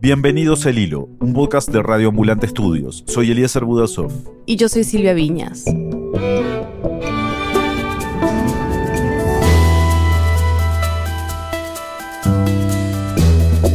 Bienvenidos a El Hilo, un podcast de Radio Ambulante Estudios. Soy Eliezer Budasov. Y yo soy Silvia Viñas.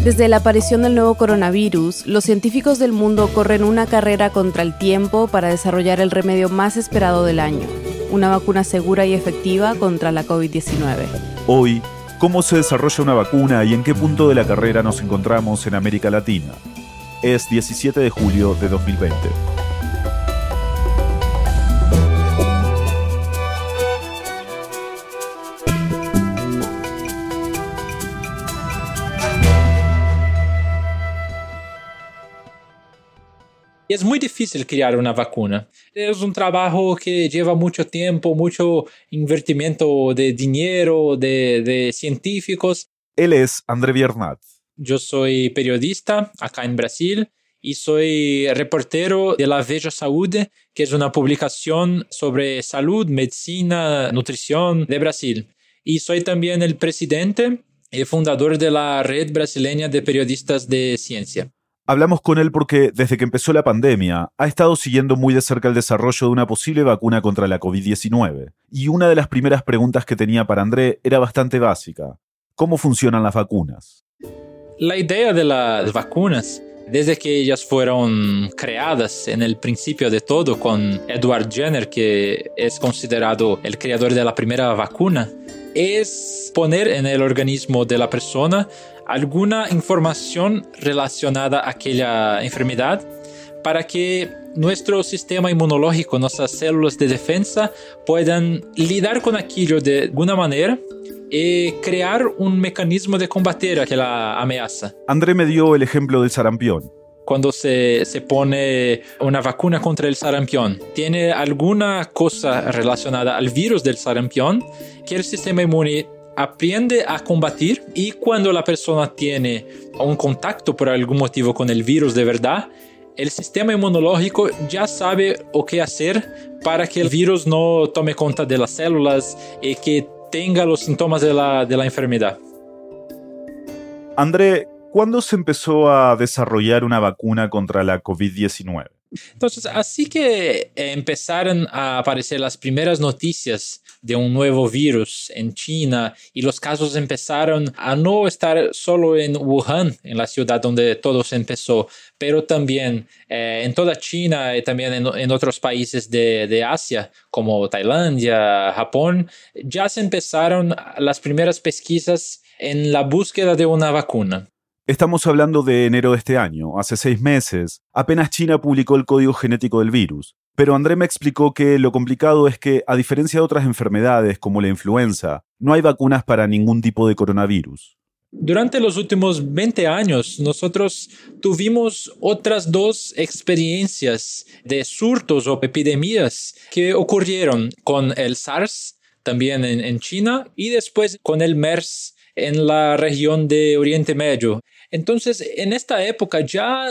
Desde la aparición del nuevo coronavirus, los científicos del mundo corren una carrera contra el tiempo para desarrollar el remedio más esperado del año, una vacuna segura y efectiva contra la COVID-19. Hoy, ¿cómo se desarrolla una vacuna y en qué punto de la carrera nos encontramos en América Latina? Es 17 de julio de 2020. Es muy difícil crear una vacuna. Es un trabajo que lleva mucho tiempo, mucho invertimiento de dinero, de, científicos. Él es André Biernat. Yo soy periodista acá en Brasil y soy reportero de La Veja Saúde, que es una publicación sobre salud, medicina, nutrición de Brasil. Y soy también el presidente y fundador de la Red Brasileña de Periodistas de Ciencia. Hablamos con él porque desde que empezó la pandemia ha estado siguiendo muy de cerca el desarrollo de una posible vacuna contra la COVID-19. Y una de las primeras preguntas que tenía para André era bastante básica. ¿Cómo funcionan las vacunas? La idea de las vacunas, desde que ellas fueron creadas en el principio de todo con Edward Jenner, que es considerado el creador de la primera vacuna, es poner en el organismo de la persona alguna información relacionada a aquella enfermedad para que nuestro sistema inmunológico, nuestras células de defensa puedan lidar con aquello de alguna manera y crear un mecanismo de combatir aquella amenaza. André me dio el ejemplo del sarampión. Cuando se, se pone una vacuna contra el sarampión, tiene alguna cosa relacionada al virus del sarampión que el sistema inmune aprende a combatir y cuando la persona tiene un contacto por algún motivo con el virus de verdad, el sistema inmunológico ya sabe o qué hacer para que el virus no tome cuenta de las células y que tenga los síntomas de la, de la enfermedad. André, ¿cuándo se empezó a desarrollar una vacuna contra la COVID-19? Entonces, así que empezaron a aparecer las primeras noticias de un nuevo virus en China y los casos empezaron a no estar solo en Wuhan, en la ciudad donde todo se empezó, pero también eh, en toda China y también en, otros países de, de, Asia, como Tailandia, Japón, ya se empezaron las primeras pesquisas en la búsqueda de una vacuna. Estamos hablando de enero de este año, hace seis meses, apenas China publicó el código genético del virus. Pero André me explicó que lo complicado es que, a diferencia de otras enfermedades como la influenza, no hay vacunas para ningún tipo de coronavirus. Durante los últimos 20 años, nosotros tuvimos otras dos experiencias de surtos o epidemias que ocurrieron con el SARS, también en, China, y después con el MERS en la región de Oriente Medio. Entonces, en esta época ya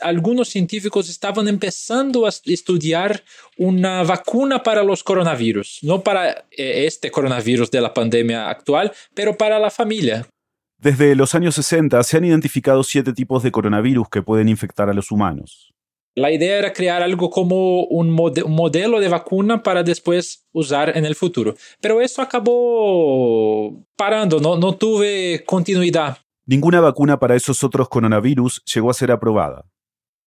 algunos científicos estaban empezando a estudiar una vacuna para los coronavirus, no para eh, este coronavirus de la pandemia actual, pero para la familia. Desde los años 60 se han identificado siete tipos de coronavirus que pueden infectar a los humanos. La idea era crear algo como un, modelo de vacuna para después usar en el futuro. Pero eso acabó parando, no, no tuve continuidad. Ninguna vacuna para esos otros coronavirus llegó a ser aprobada.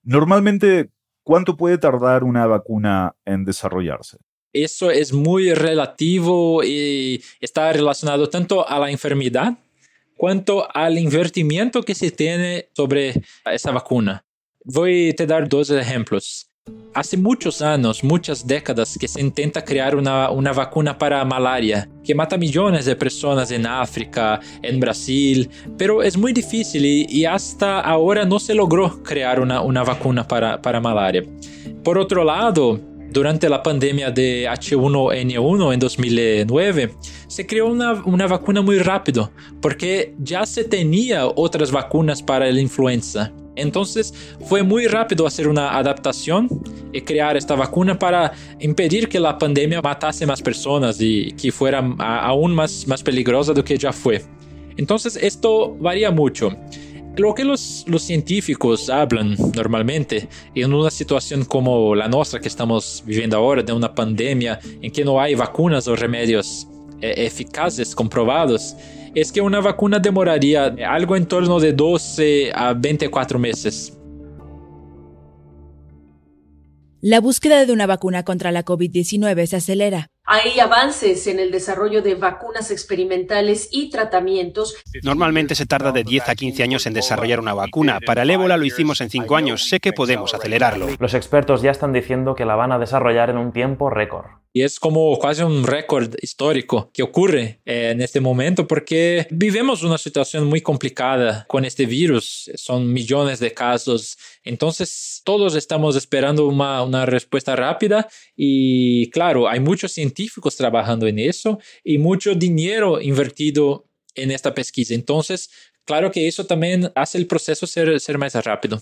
Normalmente, ¿cuánto puede tardar una vacuna en desarrollarse? Eso es muy relativo y está relacionado tanto a la enfermedad cuanto al invertimiento que se tiene sobre esa vacuna. Voy a te dar dos ejemplos. Hace muchos años, muchas décadas, que se intenta crear una, una, vacuna para malaria, que mata millones de personas en África, en Brasil, pero es muy difícil y hasta ahora no se logró crear una, una vacuna para, para malaria. Por otro lado, durante la pandemia de H1N1 en 2009, se creó una, una, vacuna muy rápido, porque ya se tenía otras vacunas para la influenza. Entonces fue muy rápido hacer una adaptación y crear esta vacuna para impedir que la pandemia matase más personas y que fuera aún más, más peligrosa de lo que ya fue. Entonces esto varía mucho. Lo que los, los, científicos hablan normalmente en una situación como la nuestra que estamos viviendo ahora, de una pandemia en que no hay vacunas o remedios eh, eficaces comprobados, es que una vacuna demoraría algo en torno de 12 a 24 meses. La búsqueda de una vacuna contra la COVID-19 se acelera. Hay avances en el desarrollo de vacunas experimentales y tratamientos. Normalmente se tarda de 10 a 15 años en desarrollar una vacuna. Para el ébola lo hicimos en 5 años. Sé que podemos acelerarlo. Los expertos ya están diciendo que la van a desarrollar en un tiempo récord. Y es como casi un récord histórico que ocurre eh, en este momento porque vivimos una situación muy complicada con este virus. Son millones de casos. Entonces todos estamos esperando una, respuesta rápida y claro, hay muchos científicos trabajando en eso y mucho dinero invertido en esta pesquisa. Entonces, claro que eso también hace el proceso ser más rápido.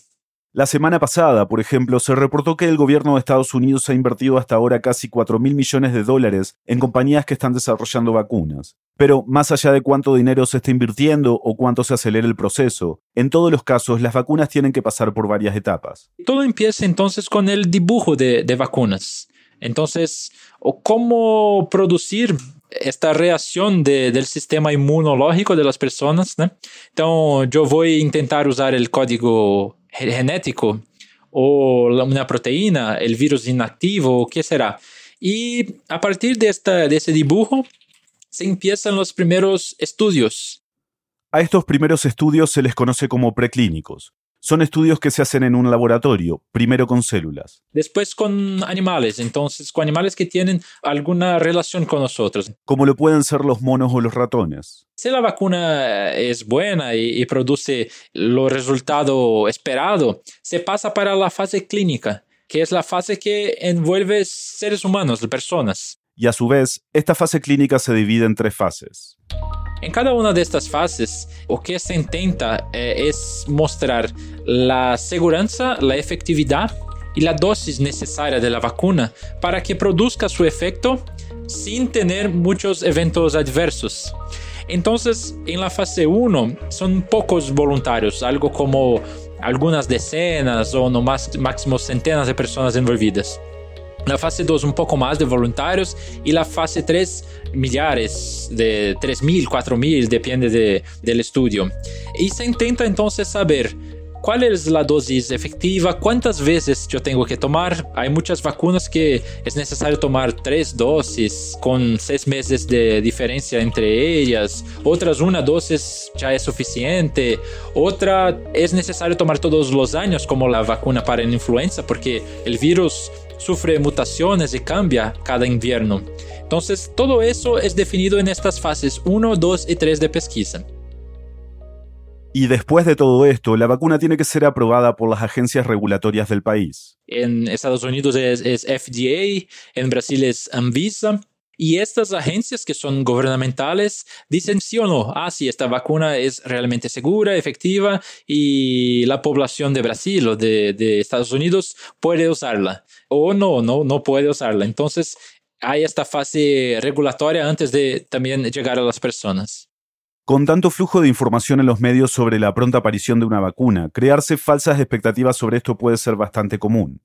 La semana pasada, por ejemplo, se reportó que el gobierno de Estados Unidos ha invertido hasta ahora casi 4 mil millones de dólares en compañías que están desarrollando vacunas. Pero más allá de cuánto dinero se está invirtiendo o cuánto se acelera el proceso, en todos los casos las vacunas tienen que pasar por varias etapas. Todo empieza entonces con el dibujo de, vacunas. Entonces, cómo producir esta reacción del sistema inmunológico de las personas, ¿no? Entonces, yo voy a intentar usar el código genético o una proteína, el virus inactivo, ¿qué será? Y a partir de, esta, de ese dibujo se empiezan los primeros estudios. A estos primeros estudios se les conoce como preclínicos. Son estudios que se hacen en un laboratorio, primero con células. Después con animales, entonces con animales que tienen alguna relación con nosotros. Como lo pueden ser los monos o los ratones. Si la vacuna es buena y, produce los resultado esperado, se pasa para la fase clínica, que es la fase que envuelve seres humanos, personas. Y a su vez, esta fase clínica se divide en tres fases. En cada una de estas fases, lo que se intenta eh, es mostrar la seguridad, la efectividad y la dosis necesaria de la vacuna para que produzca su efecto sin tener muchos eventos adversos. Entonces, en la fase 1 son pocos voluntarios, algo como algunas decenas o no más máximo centenas de personas envolvidas. La fase 2 un poco más de voluntarios y la fase 3 millares de 3.000, 4.000, depende de, del estudio. Y se intenta entonces saber cuál es la dosis efectiva, cuántas veces yo tengo que tomar. Hay muchas vacunas que es necesario tomar tres dosis con seis meses de diferencia entre ellas. Otras una dosis ya es suficiente. Otra es necesario tomar todos los años como la vacuna para la influenza porque el virus sufre mutaciones y cambia cada invierno. Entonces, todo eso es definido en estas fases 1, 2 y 3 de pesquisa. Y después de todo esto, la vacuna tiene que ser aprobada por las agencias regulatorias del país. En Estados Unidos es, es FDA, en Brasil es Anvisa, y estas agencias que son gubernamentales dicen sí o no, ah, sí, esta vacuna es realmente segura, efectiva y la población de Brasil o de, Estados Unidos puede usarla. O no, no, no puede usarla. Entonces hay esta fase regulatoria antes de también llegar a las personas. Con tanto flujo de información en los medios sobre la pronta aparición de una vacuna, crearse falsas expectativas sobre esto puede ser bastante común.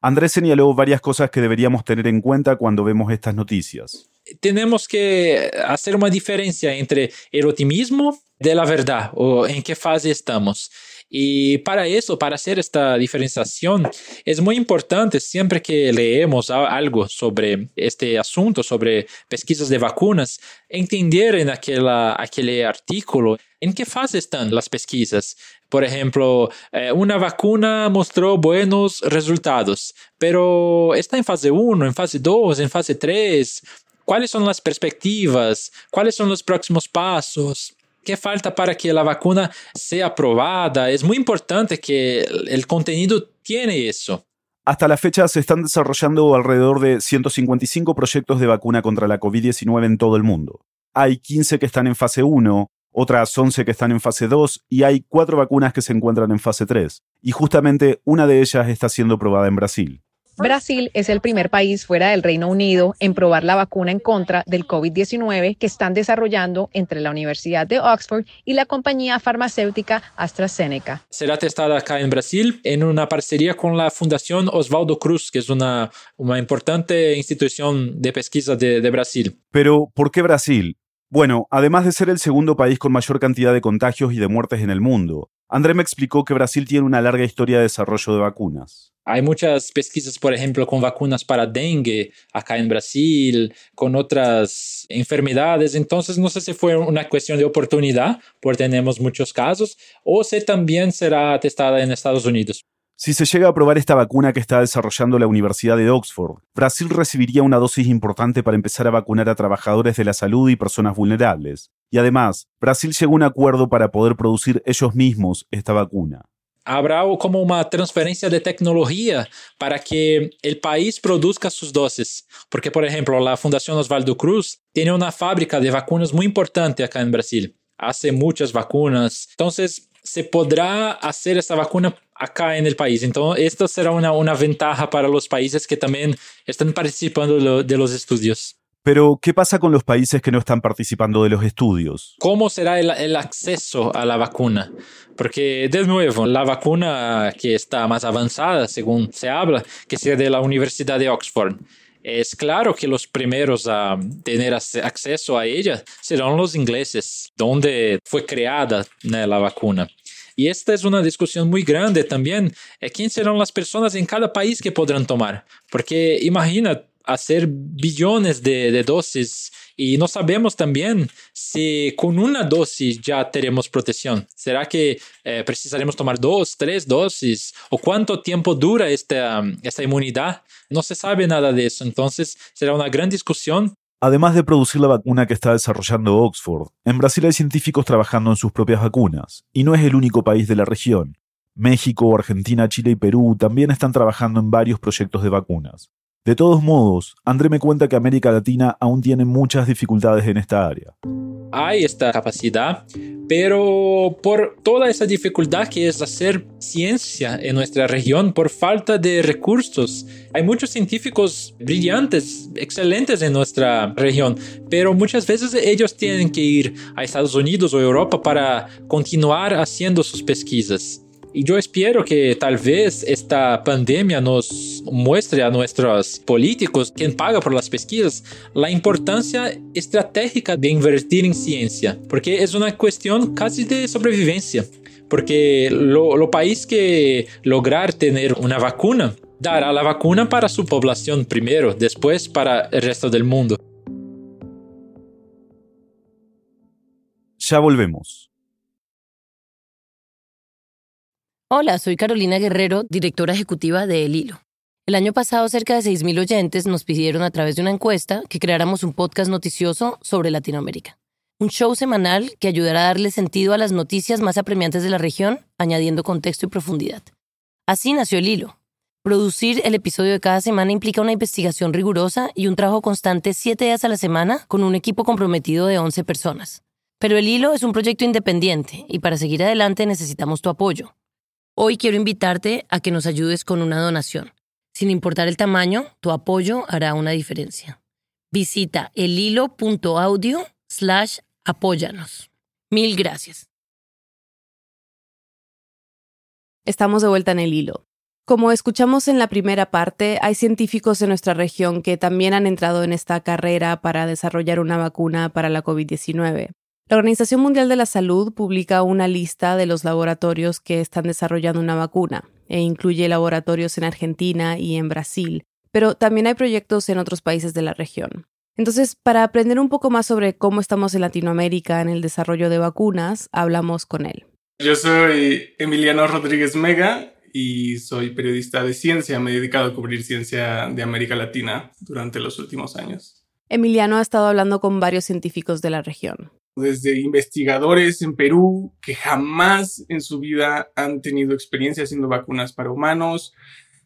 Andrés señaló varias cosas que deberíamos tener en cuenta cuando vemos estas noticias. Tenemos que hacer una diferencia entre el optimismo de la verdad o en qué fase estamos. Y para eso, para hacer esta diferenciación, es muy importante siempre que leemos algo sobre este asunto, sobre pesquisas de vacunas, entender en aquel, aquel artículo en qué fase están las pesquisas. Por ejemplo, eh, una vacuna mostró buenos resultados, pero está en fase 1, en fase 2, en fase 3. ¿Cuáles son las perspectivas? ¿Cuáles son los próximos pasos? ¿Qué falta para que la vacuna sea aprobada? Es muy importante que el contenido tiene eso. Hasta la fecha se están desarrollando alrededor de 155 proyectos de vacuna contra la COVID-19 en todo el mundo. Hay 15 que están en fase 1, otras 11 que están en fase 2 y hay 4 vacunas que se encuentran en fase 3. Y justamente una de ellas está siendo probada en Brasil. Brasil es el primer país fuera del Reino Unido en probar la vacuna en contra del COVID-19 que están desarrollando entre la Universidad de Oxford y la compañía farmacéutica AstraZeneca. Será testada acá en Brasil en una parcería con la Fundación Osvaldo Cruz, que es una, una importante institución de pesquisa de, de Brasil. Pero, ¿por qué Brasil? Bueno, además de ser el segundo país con mayor cantidad de contagios y de muertes en el mundo, André me explicó que Brasil tiene una larga historia de desarrollo de vacunas. Hay muchas pesquisas, por ejemplo, con vacunas para dengue acá en Brasil, con otras enfermedades. Entonces, no sé si fue una cuestión de oportunidad, porque tenemos muchos casos, o si también será testada en Estados Unidos. Si se llega a aprobar esta vacuna que está desarrollando la Universidad de Oxford, Brasil recibiría una dosis importante para empezar a vacunar a trabajadores de la salud y personas vulnerables. Y además, Brasil llegó a un acuerdo para poder producir ellos mismos esta vacuna. Habrá como una transferencia de tecnología para que el país produzca sus dosis. Porque, por ejemplo, la Fundación Osvaldo Cruz tiene una fábrica de vacunas muy importante acá en Brasil. Hace muchas vacunas. Entonces, se podrá hacer esa vacuna acá en el país. Entonces, esto será una, una ventaja para los países que también están participando de, lo, de los estudios. Pero, ¿qué pasa con los países que no están participando de los estudios? ¿Cómo será el, el, acceso a la vacuna? Porque, de nuevo, la vacuna que está más avanzada, según se habla, que sea de la Universidad de Oxford, es claro que los primeros a tener acceso a ella serán los ingleses, donde fue creada ¿no? la vacuna. Y esta es una discusión muy grande también. ¿Quién serán las personas en cada país que podrán tomar? Porque imagina hacer billones de, de, dosis y no sabemos también si con una dosis ya tenemos protección. ¿Será que eh, precisaremos tomar dos, tres dosis? ¿O cuánto tiempo dura esta, esta inmunidad? No se sabe nada de eso. Entonces será una gran discusión Además de producir la vacuna que está desarrollando Oxford, en Brasil hay científicos trabajando en sus propias vacunas, y no es el único país de la región. México, Argentina, Chile y Perú también están trabajando en varios proyectos de vacunas. De todos modos, André me cuenta que América Latina aún tiene muchas dificultades en esta área. Hay esta capacidad, pero por toda esa dificultad que es hacer ciencia en nuestra región, por falta de recursos, hay muchos científicos brillantes, excelentes en nuestra región, pero muchas veces ellos tienen que ir a Estados Unidos o Europa para continuar haciendo sus pesquisas. Y yo espero que tal vez esta pandemia nos muestre a nuestros políticos, quien paga por las pesquisas, la importancia estratégica de invertir en ciencia, porque es una cuestión casi de sobrevivencia. Porque lo, lo país que lograr tener una vacuna dará la vacuna para su población primero, después para el resto del mundo. Ya volvemos. Hola, soy Carolina Guerrero, directora ejecutiva de El Hilo. El año pasado cerca de 6.000 oyentes nos pidieron a través de una encuesta que creáramos un podcast noticioso sobre Latinoamérica. Un show semanal que ayudará a darle sentido a las noticias más apremiantes de la región, añadiendo contexto y profundidad. Así nació El Hilo. Producir el episodio de cada semana implica una investigación rigurosa y un trabajo constante siete días a la semana con un equipo comprometido de 11 personas. Pero El Hilo es un proyecto independiente y para seguir adelante necesitamos tu apoyo. Hoy quiero invitarte a que nos ayudes con una donación. Sin importar el tamaño, tu apoyo hará una diferencia. Visita elhilo.audio slash apóyanos. Mil gracias. Estamos de vuelta en el hilo. Como escuchamos en la primera parte, hay científicos en nuestra región que también han entrado en esta carrera para desarrollar una vacuna para la COVID-19. La Organización Mundial de la Salud publica una lista de los laboratorios que están desarrollando una vacuna e incluye laboratorios en Argentina y en Brasil, pero también hay proyectos en otros países de la región. Entonces, para aprender un poco más sobre cómo estamos en Latinoamérica en el desarrollo de vacunas, hablamos con él. Yo soy Emiliano Rodríguez Mega y soy periodista de ciencia. Me he dedicado a cubrir ciencia de América Latina durante los últimos años. Emiliano ha estado hablando con varios científicos de la región desde investigadores en Perú que jamás en su vida han tenido experiencia haciendo vacunas para humanos,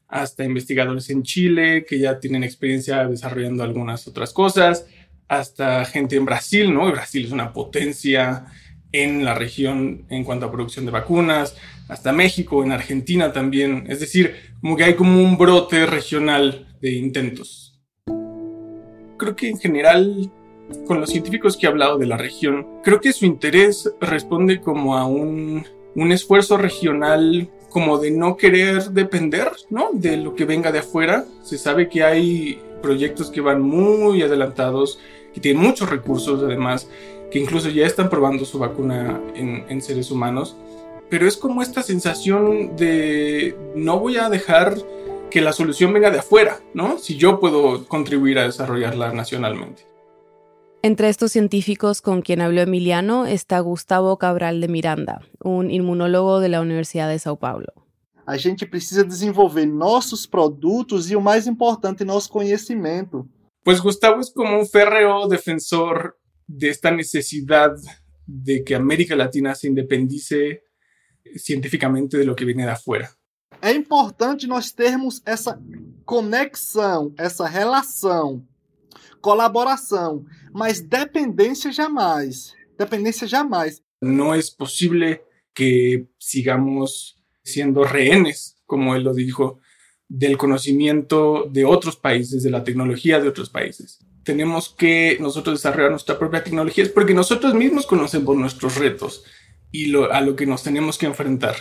hasta investigadores en Chile que ya tienen experiencia desarrollando algunas otras cosas, hasta gente en Brasil, ¿no? Brasil es una potencia en la región en cuanto a producción de vacunas, hasta México, en Argentina también. Es decir, como que hay como un brote regional de intentos. Creo que en general, con los científicos que he hablado de la región, creo que su interés responde como a un, un esfuerzo regional como de no querer depender, ¿no? De lo que venga de afuera. Se sabe que hay proyectos que van muy adelantados, que tienen muchos recursos además, que incluso ya están probando su vacuna en, seres humanos. Pero es como esta sensación de no voy a dejar que la solución venga de afuera, ¿no? Si yo puedo contribuir a desarrollarla nacionalmente. Entre estos científicos con quien habló Emiliano está Gustavo Cabral de Miranda, un inmunólogo de la Universidad de Sao Paulo. A gente precisa desenvolver nossos produtos y, o más importante, nosso conhecimento. Pues Gustavo es como un férreo defensor de esta necesidad de que América Latina se independice científicamente de lo que viene de afuera. É importante nós termos essa conexão, essa relação, colaboração, mas dependência jamais. Dependência jamais. No es posible que sigamos siendo rehenes, como él lo dijo, del conocimiento de otros países, de la tecnología de otros países. Tenemos que desarrollar nuestra propia tecnología, es porque nosotros mismos conocemos nuestros retos lo, a lo que nos tenemos que enfrentar.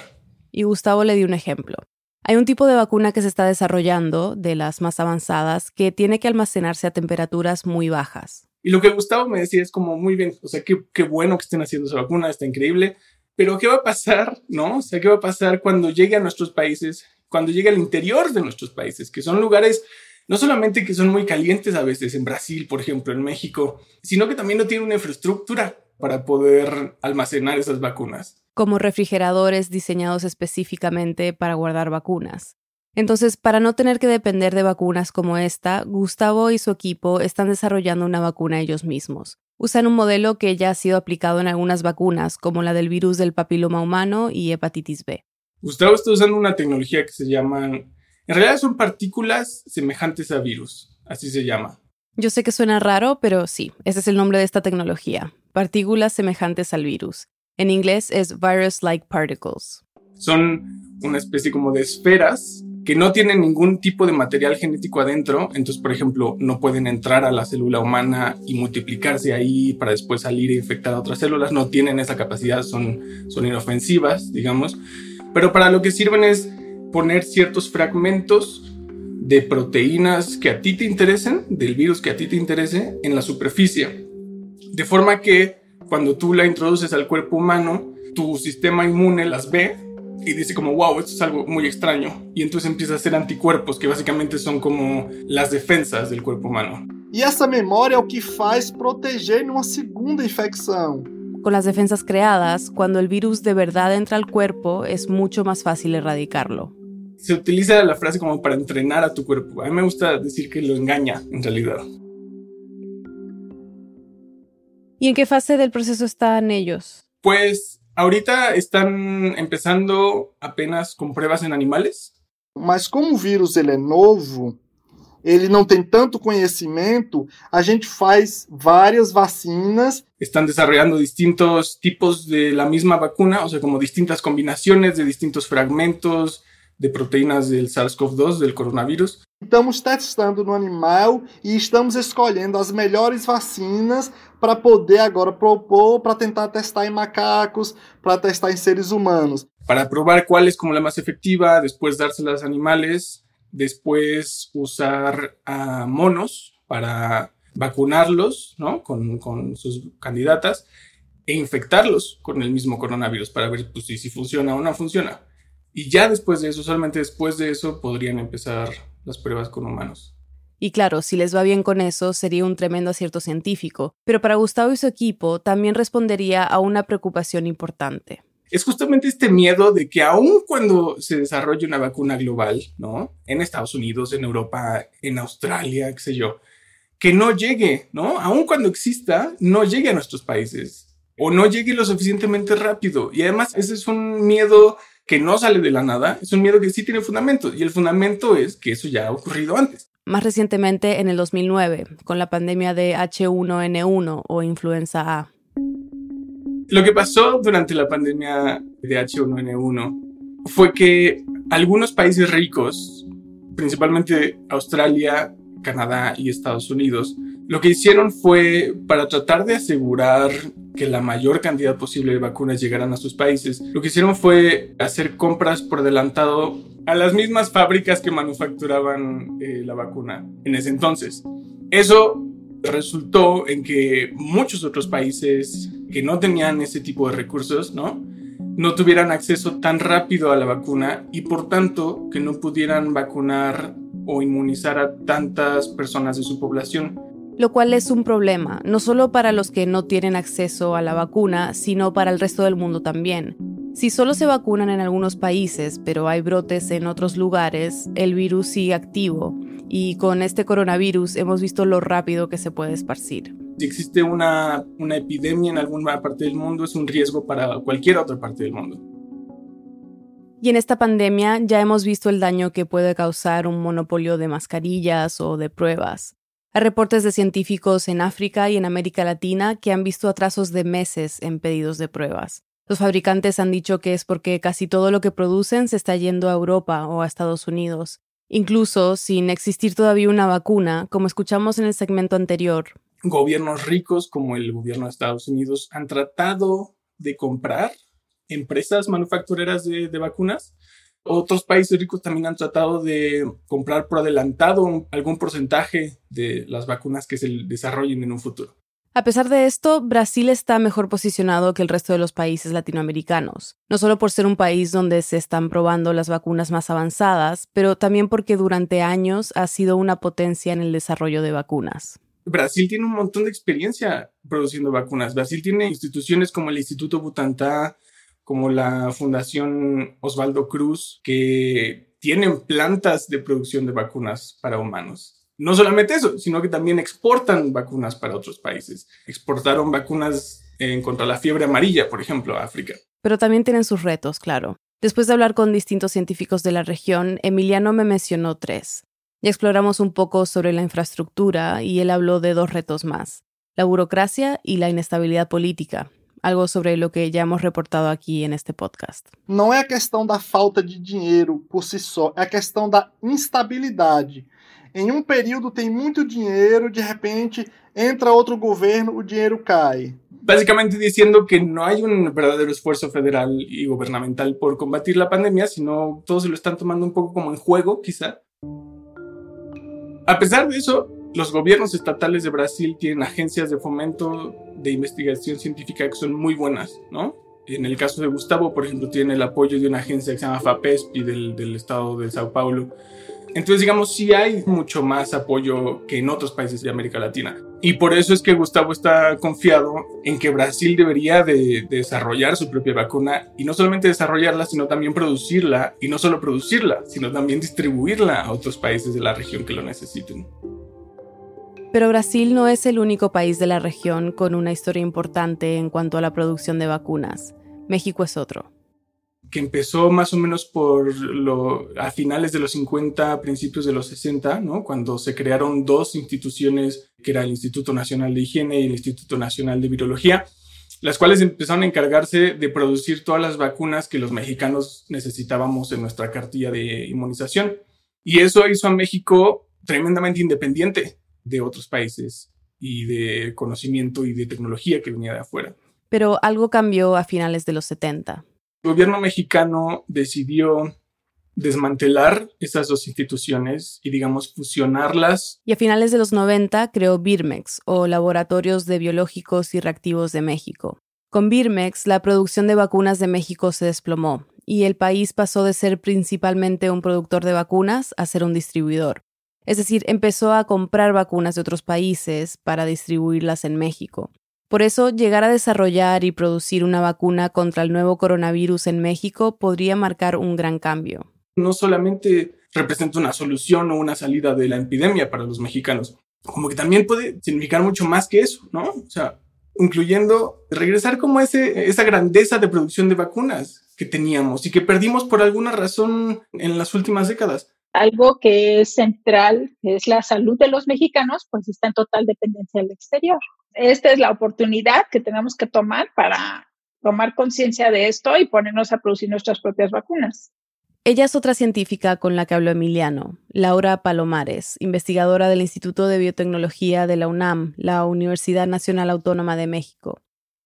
Y Gustavo le dio un ejemplo. Hay un tipo de vacuna que se está desarrollando, de las más avanzadas, que tiene que almacenarse a temperaturas muy bajas. Y lo que Gustavo me decía es como muy bien, o sea, qué, qué bueno que estén haciendo esa vacuna, está increíble, pero ¿qué va a pasar, no? O sea, ¿qué va a pasar cuando llegue a nuestros países cuando llega al interior de nuestros países, que son lugares no solamente que son muy calientes a veces, en Brasil, por ejemplo, en México, sino que también no tienen una infraestructura para poder almacenar esas vacunas. Como refrigeradores diseñados específicamente para guardar vacunas. Entonces, para no tener que depender de vacunas como esta, Gustavo y su equipo están desarrollando una vacuna ellos mismos. Usan un modelo que ya ha sido aplicado en algunas vacunas, como la del virus del papiloma humano y hepatitis B. Gustavo está usando una tecnología que se llama, en realidad son partículas semejantes a virus, así se llama. Yo sé que suena raro, pero sí, ese es el nombre de esta tecnología, partículas semejantes al virus. En inglés es virus-like particles. Son una especie como de esferas que no tienen ningún tipo de material genético adentro, entonces, por ejemplo, no pueden entrar a la célula humana y multiplicarse ahí para después salir e infectar a otras células, no tienen esa capacidad, son, son inofensivas, digamos pero para lo que sirven es poner ciertos fragmentos de proteínas que a ti te interesen, del virus que a ti te interese, en la superficie. De forma que cuando tú la introduces al cuerpo humano, tu sistema inmune las ve y dice como, wow, esto es algo muy extraño. Y entonces empieza a hacer anticuerpos, que básicamente son como las defensas del cuerpo humano. Y esa memoria es lo que faz proteger una segunda infección. Con las defensas creadas, cuando el virus de verdad entra al cuerpo, es mucho más fácil erradicarlo. Se utiliza la frase como para entrenar a tu cuerpo. A mí me gusta decir que lo engaña en realidad. ¿Y en qué fase del proceso están ellos? Pues ahorita están empezando apenas con pruebas en animales. Mas como o vírus ele é novo, ele não tem tanto conhecimento, a gente faz várias vacinas. Están desarrollando distintos tipos de la misma vacuna, o sea, como distintas combinaciones de distintos fragmentos de proteínas del SARS-CoV-2, del coronavírus. Estamos testando no animal e estamos escolhendo as melhores vacinas para poder agora propor para tentar testar em macacos, para testar em seres humanos. Para probar cuál es como la más efectiva, después dárselas a animales después usar a monos para vacunarlos ¿no? con, con, sus candidatas e infectarlos con el mismo coronavirus para ver pues, si, si funciona o no funciona. Y ya después de eso, solamente después de eso, podrían empezar las pruebas con humanos. Y claro, si les va bien con eso, sería un tremendo acierto científico, pero para Gustavo y su equipo también respondería a una preocupación importante es justamente este miedo de que aun cuando se desarrolle una vacuna global, ¿no? En Estados Unidos, en Europa, en Australia, qué sé yo, que no llegue, ¿no? Aun cuando exista, no llegue a nuestros países o no llegue lo suficientemente rápido. Y además, ese es un miedo que no sale de la nada, es un miedo que sí tiene fundamento y el fundamento es que eso ya ha ocurrido antes. Más recientemente, en el 2009, con la pandemia de H1N1 o influenza A. Lo que pasó durante la pandemia de H1N1 fue que algunos países ricos, principalmente Australia, Canadá y Estados Unidos, lo que hicieron fue, para tratar de asegurar que la mayor cantidad posible de vacunas llegaran a sus países, lo que hicieron fue hacer compras por adelantado a las mismas fábricas que manufacturaban eh, la vacuna en ese entonces. Eso resultó en que muchos otros países que no tenían ese tipo de recursos, ¿no? No tuvieran acceso tan rápido a la vacuna y por tanto que no pudieran vacunar o inmunizar a tantas personas de su población. Lo cual es un problema, no solo para los que no tienen acceso a la vacuna, sino para el resto del mundo también. Si solo se vacunan en algunos países, pero hay brotes en otros lugares, el virus sigue activo y con este coronavirus hemos visto lo rápido que se puede esparcir. Si existe una, una epidemia en alguna parte del mundo, es un riesgo para cualquier otra parte del mundo. Y en esta pandemia ya hemos visto el daño que puede causar un monopolio de mascarillas o de pruebas. Hay reportes de científicos en África y en América Latina que han visto atrasos de meses en pedidos de pruebas. Los fabricantes han dicho que es porque casi todo lo que producen se está yendo a Europa o a Estados Unidos. Incluso sin existir todavía una vacuna, como escuchamos en el segmento anterior. Gobiernos ricos como el gobierno de Estados Unidos han tratado de comprar empresas manufactureras de, vacunas. Otros países ricos también han tratado de comprar por adelantado algún porcentaje de las vacunas que se desarrollen en un futuro. A pesar de esto, Brasil está mejor posicionado que el resto de los países latinoamericanos, no solo por ser un país donde se están probando las vacunas más avanzadas, pero también porque durante años ha sido una potencia en el desarrollo de vacunas. Brasil tiene un montón de experiencia produciendo vacunas. Brasil tiene instituciones como el Instituto Butantan, como la Fundación Osvaldo Cruz, que tienen plantas de producción de vacunas para humanos. No solamente eso, sino que también exportan vacunas para otros países. Exportaron vacunas en contra la fiebre amarilla, por ejemplo, a África. Pero también tienen sus retos, claro. Después de hablar con distintos científicos de la región, Emiliano me mencionó tres. Ya exploramos un poco sobre la infraestructura y él habló de dos retos más, la burocracia y la inestabilidad política, algo sobre lo que ya hemos reportado aquí en este podcast. No es a questão da falta de dinheiro por si só, é a questão da instabilidade. Em um período tem muito dinheiro, de repente entra outro governo, o dinheiro cai. Básicamente diciendo que no hay un verdadero esfuerzo federal y gubernamental por combatir la pandemia, sino todos se lo están tomando un poco como en juego, quizá. A pesar de eso, los gobiernos estatales de Brasil tienen agencias de fomento de investigación científica que son muy buenas, ¿no? En el caso de Gustavo, por ejemplo, tiene el apoyo de una agencia que se llama FAPESP del, del estado de Sao Paulo, entonces, digamos, sí hay mucho más apoyo que en otros países de América Latina. Y por eso es que Gustavo está confiado en que Brasil debería de, desarrollar su propia vacuna y no solamente desarrollarla, sino también producirla y no solo producirla, sino también distribuirla a otros países de la región que lo necesiten. Pero Brasil no es el único país de la región con una historia importante en cuanto a la producción de vacunas. México es otro que empezó más o menos por lo, a finales de los 50, principios de los 60, ¿no? cuando se crearon dos instituciones, que era el Instituto Nacional de Higiene y el Instituto Nacional de Virología, las cuales empezaron a encargarse de producir todas las vacunas que los mexicanos necesitábamos en nuestra cartilla de inmunización. Y eso hizo a México tremendamente independiente de otros países y de conocimiento y de tecnología que venía de afuera. Pero algo cambió a finales de los 70 el gobierno mexicano decidió desmantelar esas dos instituciones y, digamos, fusionarlas. Y a finales de los 90 creó Birmex, o Laboratorios de Biológicos y Reactivos de México. Con Birmex, la producción de vacunas de México se desplomó, y el país pasó de ser principalmente un productor de vacunas a ser un distribuidor. Es decir, empezó a comprar vacunas de otros países para distribuirlas en México. Por eso, llegar a desarrollar y producir una vacuna contra el nuevo coronavirus en México podría marcar un gran cambio. No solamente representa una solución o una salida de la epidemia para los mexicanos, como que también puede significar mucho más que eso, ¿no? O sea, incluyendo regresar como ese, esa grandeza de producción de vacunas que teníamos y que perdimos por alguna razón en las últimas décadas algo que es central, es la salud de los mexicanos, pues está en total dependencia del exterior esta es la oportunidad que tenemos que tomar para tomar conciencia de esto y ponernos a producir nuestras propias vacunas. Ella es otra científica con la que habló Emiliano, Laura Palomares, investigadora del Instituto de Biotecnología de la UNAM, la Universidad Nacional Autónoma de México.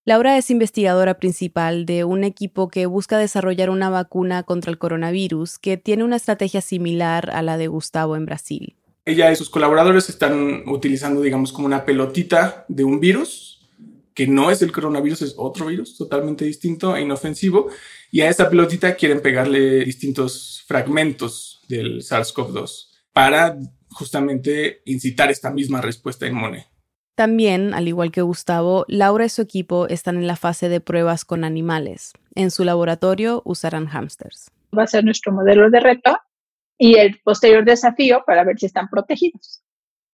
Laura es investigadora principal de un equipo que busca desarrollar una vacuna contra el coronavirus que tiene una estrategia similar a la de Gustavo en Brasil. Ella y sus colaboradores están utilizando, digamos, como una pelotita de un virus, que no es el coronavirus, es otro virus totalmente distinto e inofensivo, y a esa pelotita quieren pegarle distintos fragmentos del SARS-CoV-2 para justamente incitar esta misma respuesta inmune. También, al igual que Gustavo, Laura y su equipo están en la fase de pruebas con animales. En su laboratorio usarán hámsters. Va a ser nuestro modelo de reto y el posterior desafío para ver si están protegidos.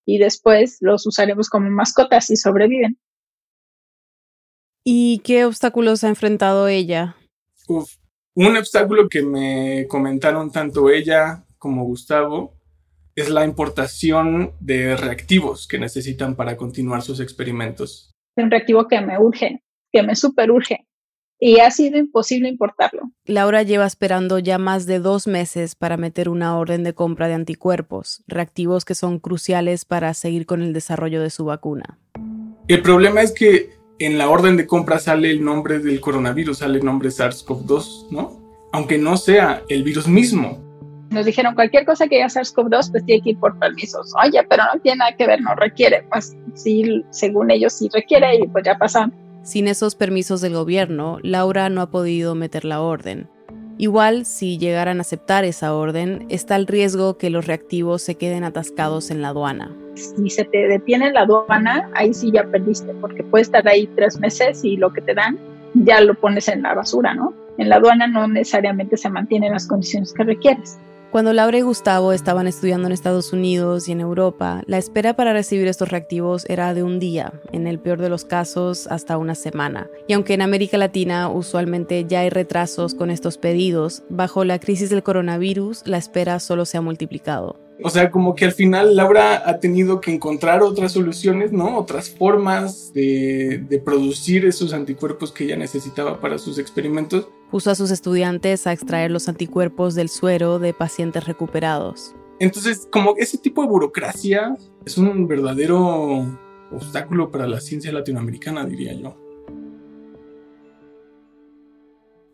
Y después los usaremos como mascotas si sobreviven. ¿Y qué obstáculos ha enfrentado ella? un obstáculo que me comentaron tanto ella como Gustavo es la importación de reactivos que necesitan para continuar sus experimentos. Un reactivo que me urge, que me super urge. Y ha sido imposible importarlo. Laura lleva esperando ya más de dos meses para meter una orden de compra de anticuerpos, reactivos que son cruciales para seguir con el desarrollo de su vacuna. El problema es que en la orden de compra sale el nombre del coronavirus, sale el nombre SARS-CoV-2, ¿no? Aunque no sea el virus mismo. Nos dijeron cualquier cosa que haya SARS-CoV-2, pues tiene que ir por permisos. Oye, pero no tiene nada que ver, no requiere. Pues sí, según ellos sí requiere y pues ya pasan. Sin esos permisos del gobierno, Laura no ha podido meter la orden. Igual, si llegaran a aceptar esa orden, está el riesgo que los reactivos se queden atascados en la aduana. Si se te detiene en la aduana, ahí sí ya perdiste, porque puedes estar ahí tres meses y lo que te dan ya lo pones en la basura, ¿no? En la aduana no necesariamente se mantienen las condiciones que requieres. Cuando Laura y Gustavo estaban estudiando en Estados Unidos y en Europa, la espera para recibir estos reactivos era de un día, en el peor de los casos hasta una semana. Y aunque en América Latina usualmente ya hay retrasos con estos pedidos, bajo la crisis del coronavirus la espera solo se ha multiplicado. O sea, como que al final Laura ha tenido que encontrar otras soluciones, ¿no? Otras formas de, de producir esos anticuerpos que ella necesitaba para sus experimentos puso a sus estudiantes a extraer los anticuerpos del suero de pacientes recuperados. Entonces, como ese tipo de burocracia es un verdadero obstáculo para la ciencia latinoamericana, diría yo.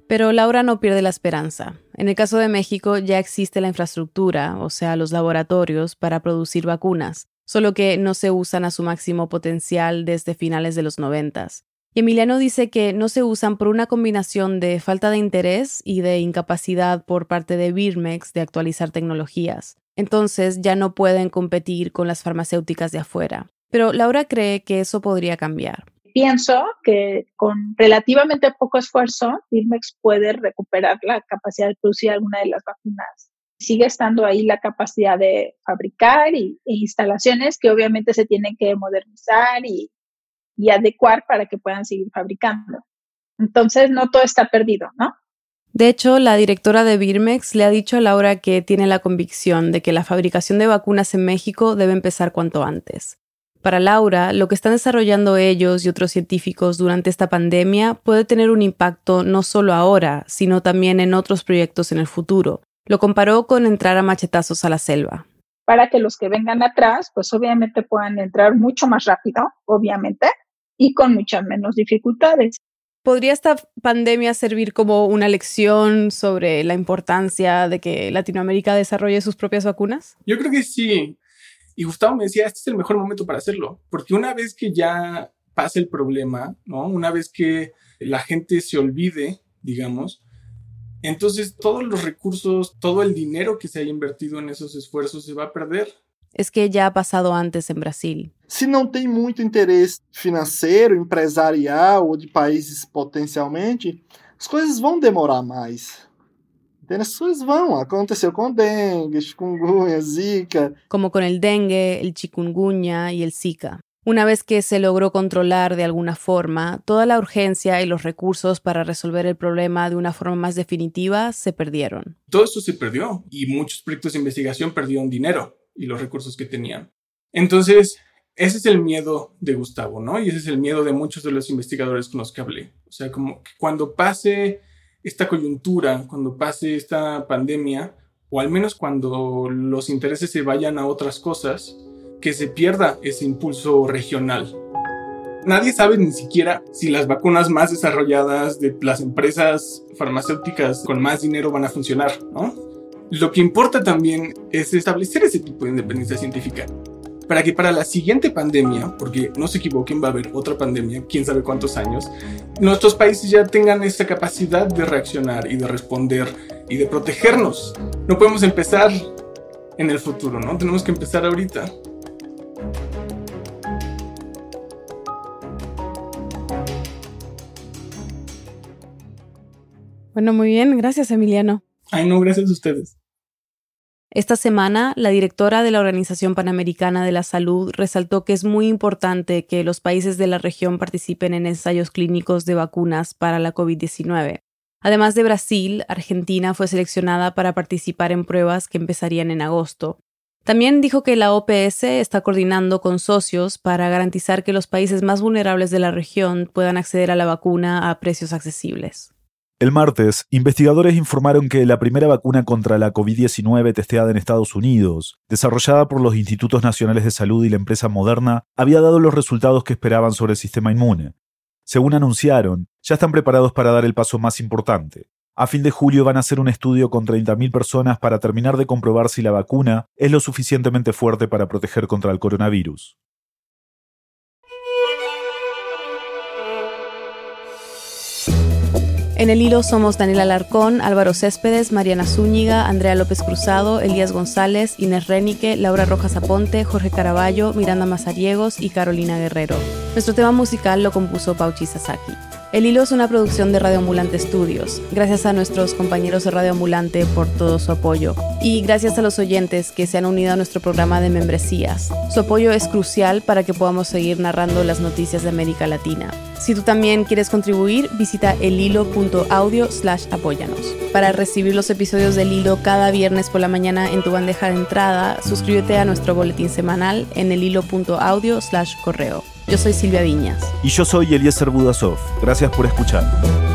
Pero Laura no pierde la esperanza. En el caso de México ya existe la infraestructura, o sea, los laboratorios, para producir vacunas, solo que no se usan a su máximo potencial desde finales de los noventas. Y Emiliano dice que no se usan por una combinación de falta de interés y de incapacidad por parte de Birmex de actualizar tecnologías. Entonces ya no pueden competir con las farmacéuticas de afuera. Pero Laura cree que eso podría cambiar. Pienso que con relativamente poco esfuerzo, Birmex puede recuperar la capacidad de producir alguna de las vacunas. Sigue estando ahí la capacidad de fabricar y, e instalaciones que obviamente se tienen que modernizar y y adecuar para que puedan seguir fabricando. Entonces, no todo está perdido, ¿no? De hecho, la directora de Birmex le ha dicho a Laura que tiene la convicción de que la fabricación de vacunas en México debe empezar cuanto antes. Para Laura, lo que están desarrollando ellos y otros científicos durante esta pandemia puede tener un impacto no solo ahora, sino también en otros proyectos en el futuro. Lo comparó con entrar a machetazos a la selva. Para que los que vengan atrás, pues obviamente puedan entrar mucho más rápido, obviamente, y con muchas menos dificultades. ¿Podría esta pandemia servir como una lección sobre la importancia de que Latinoamérica desarrolle sus propias vacunas? Yo creo que sí. Y Gustavo me decía, este es el mejor momento para hacerlo, porque una vez que ya pasa el problema, ¿no? Una vez que la gente se olvide, digamos, entonces todos los recursos, todo el dinero que se haya invertido en esos esfuerzos se va a perder. Es que ya ha pasado antes en Brasil. Se não tem muito interesse financeiro, empresarial ou de países potencialmente, as coisas vão demorar mais. As coisas vão. Aconteceu com dengue, chikungunya, zika. Como con el dengue, el chikungunya y el zika. Una vez que se logró controlar de alguna forma, toda la urgencia y los recursos para resolver el problema de una forma más definitiva se perdieron. Todo eso se perdió y muchos proyectos de investigación perdieron dinero y los recursos que tenían. Entonces, Ese es el miedo de Gustavo, ¿no? Y ese es el miedo de muchos de los investigadores con los que hablé. O sea, como que cuando pase esta coyuntura, cuando pase esta pandemia, o al menos cuando los intereses se vayan a otras cosas, que se pierda ese impulso regional. Nadie sabe ni siquiera si las vacunas más desarrolladas de las empresas farmacéuticas con más dinero van a funcionar, ¿no? Lo que importa también es establecer ese tipo de independencia científica para que para la siguiente pandemia, porque no se equivoquen, va a haber otra pandemia, quién sabe cuántos años, nuestros países ya tengan esa capacidad de reaccionar y de responder y de protegernos. No podemos empezar en el futuro, ¿no? Tenemos que empezar ahorita. Bueno, muy bien, gracias Emiliano. Ay, no, gracias a ustedes. Esta semana, la directora de la Organización Panamericana de la Salud resaltó que es muy importante que los países de la región participen en ensayos clínicos de vacunas para la COVID-19. Además de Brasil, Argentina fue seleccionada para participar en pruebas que empezarían en agosto. También dijo que la OPS está coordinando con socios para garantizar que los países más vulnerables de la región puedan acceder a la vacuna a precios accesibles. El martes, investigadores informaron que la primera vacuna contra la COVID-19 testeada en Estados Unidos, desarrollada por los Institutos Nacionales de Salud y la empresa Moderna, había dado los resultados que esperaban sobre el sistema inmune. Según anunciaron, ya están preparados para dar el paso más importante. A fin de julio van a hacer un estudio con 30.000 personas para terminar de comprobar si la vacuna es lo suficientemente fuerte para proteger contra el coronavirus. En el hilo somos Daniela Alarcón, Álvaro Céspedes, Mariana Zúñiga, Andrea López Cruzado, Elías González, Inés Renique, Laura Rojas Aponte, Jorge Caraballo, Miranda Mazariegos y Carolina Guerrero. Nuestro tema musical lo compuso Pauchi Sasaki. El Hilo es una producción de Radio Ambulante Studios. Gracias a nuestros compañeros de Radio Ambulante por todo su apoyo. Y gracias a los oyentes que se han unido a nuestro programa de membresías. Su apoyo es crucial para que podamos seguir narrando las noticias de América Latina. Si tú también quieres contribuir, visita elhilo.audio slash apóyanos. Para recibir los episodios del Hilo cada viernes por la mañana en tu bandeja de entrada, suscríbete a nuestro boletín semanal en elhilo.audio slash correo. Yo soy Silvia Viñas. Y yo soy Eliezer Budasov. Gracias por escuchar.